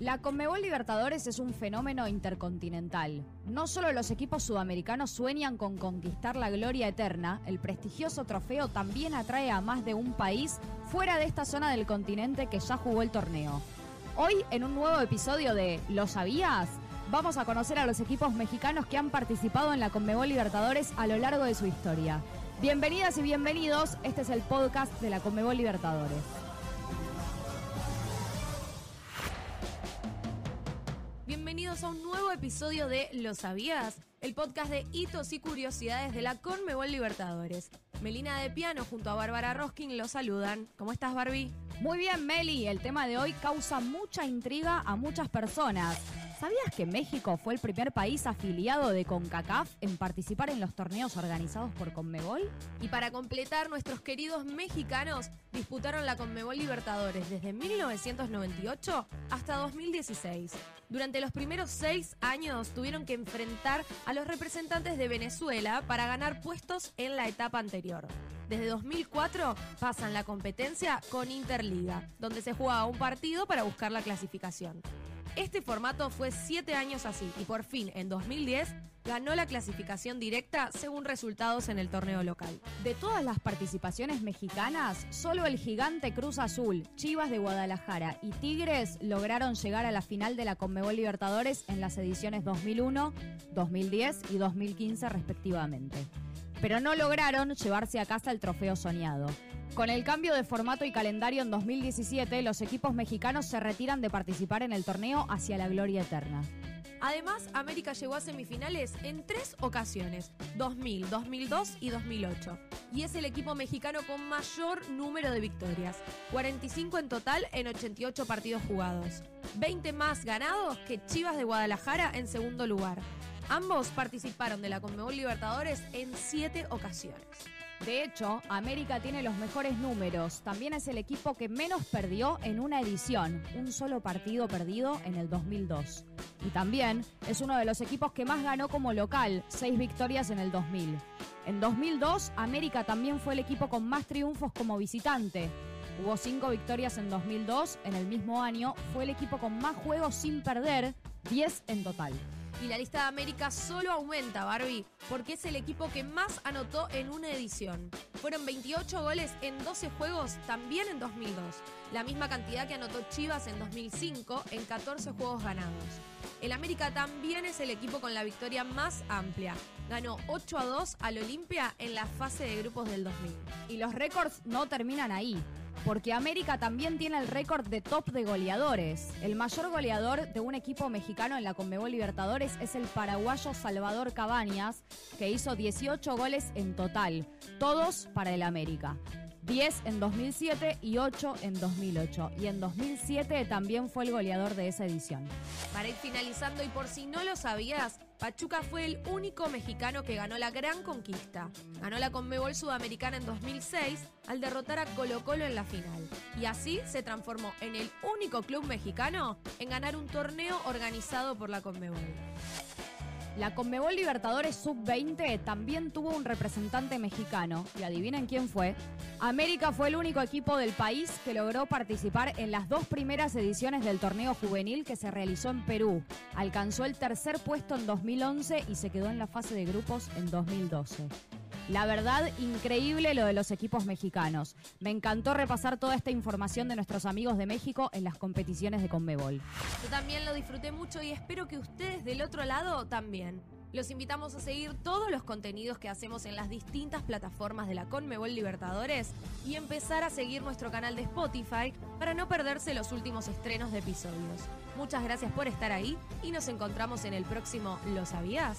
La Conmebol Libertadores es un fenómeno intercontinental. No solo los equipos sudamericanos sueñan con conquistar la gloria eterna, el prestigioso trofeo también atrae a más de un país fuera de esta zona del continente que ya jugó el torneo. Hoy, en un nuevo episodio de ¿Lo sabías? Vamos a conocer a los equipos mexicanos que han participado en la Conmebol Libertadores a lo largo de su historia. Bienvenidas y bienvenidos, este es el podcast de la Conmebol Libertadores. A un nuevo episodio de ¿Lo sabías? El podcast de hitos y curiosidades de la Conmebol Libertadores. Melina de Piano junto a Bárbara Roskin los saludan. ¿Cómo estás, Barbie? Muy bien, Meli. El tema de hoy causa mucha intriga a muchas personas. ¿Sabías que México fue el primer país afiliado de CONCACAF en participar en los torneos organizados por Conmebol? Y para completar, nuestros queridos mexicanos disputaron la Conmebol Libertadores desde 1998 hasta 2016. Durante los primeros seis años tuvieron que enfrentar a los representantes de Venezuela para ganar puestos en la etapa anterior. Desde 2004 pasan la competencia con Interliga, donde se jugaba un partido para buscar la clasificación. Este formato fue siete años así y por fin, en 2010, ganó la clasificación directa según resultados en el torneo local. De todas las participaciones mexicanas, solo el gigante Cruz Azul, Chivas de Guadalajara y Tigres lograron llegar a la final de la Conmebol Libertadores en las ediciones 2001, 2010 y 2015 respectivamente. Pero no lograron llevarse a casa el trofeo soñado. Con el cambio de formato y calendario en 2017, los equipos mexicanos se retiran de participar en el torneo hacia la gloria eterna. Además, América llegó a semifinales en tres ocasiones, 2000, 2002 y 2008. Y es el equipo mexicano con mayor número de victorias, 45 en total en 88 partidos jugados. 20 más ganados que Chivas de Guadalajara en segundo lugar. Ambos participaron de la Conmebol Libertadores en siete ocasiones. De hecho, América tiene los mejores números. También es el equipo que menos perdió en una edición, un solo partido perdido en el 2002. Y también es uno de los equipos que más ganó como local, seis victorias en el 2000. En 2002, América también fue el equipo con más triunfos como visitante. Hubo cinco victorias en 2002, en el mismo año fue el equipo con más juegos sin perder, 10 en total. Y la lista de América solo aumenta, Barbie, porque es el equipo que más anotó en una edición. Fueron 28 goles en 12 juegos, también en 2002. La misma cantidad que anotó Chivas en 2005 en 14 juegos ganados. El América también es el equipo con la victoria más amplia. Ganó 8 a 2 al Olimpia en la fase de grupos del 2000. Y los récords no terminan ahí porque América también tiene el récord de top de goleadores. El mayor goleador de un equipo mexicano en la Conmebol Libertadores es el paraguayo Salvador Cabañas, que hizo 18 goles en total, todos para el América. 10 en 2007 y 8 en 2008. Y en 2007 también fue el goleador de esa edición. Para ir finalizando, y por si no lo sabías, Pachuca fue el único mexicano que ganó la gran conquista. Ganó la Conmebol Sudamericana en 2006 al derrotar a Colo Colo en la final. Y así se transformó en el único club mexicano en ganar un torneo organizado por la Conmebol. La Conmebol Libertadores Sub-20 también tuvo un representante mexicano, y adivinen quién fue, América fue el único equipo del país que logró participar en las dos primeras ediciones del torneo juvenil que se realizó en Perú. Alcanzó el tercer puesto en 2011 y se quedó en la fase de grupos en 2012. La verdad, increíble lo de los equipos mexicanos. Me encantó repasar toda esta información de nuestros amigos de México en las competiciones de Conmebol. Yo también lo disfruté mucho y espero que ustedes del otro lado también. Los invitamos a seguir todos los contenidos que hacemos en las distintas plataformas de la Conmebol Libertadores y empezar a seguir nuestro canal de Spotify para no perderse los últimos estrenos de episodios. Muchas gracias por estar ahí y nos encontramos en el próximo ¿Lo sabías?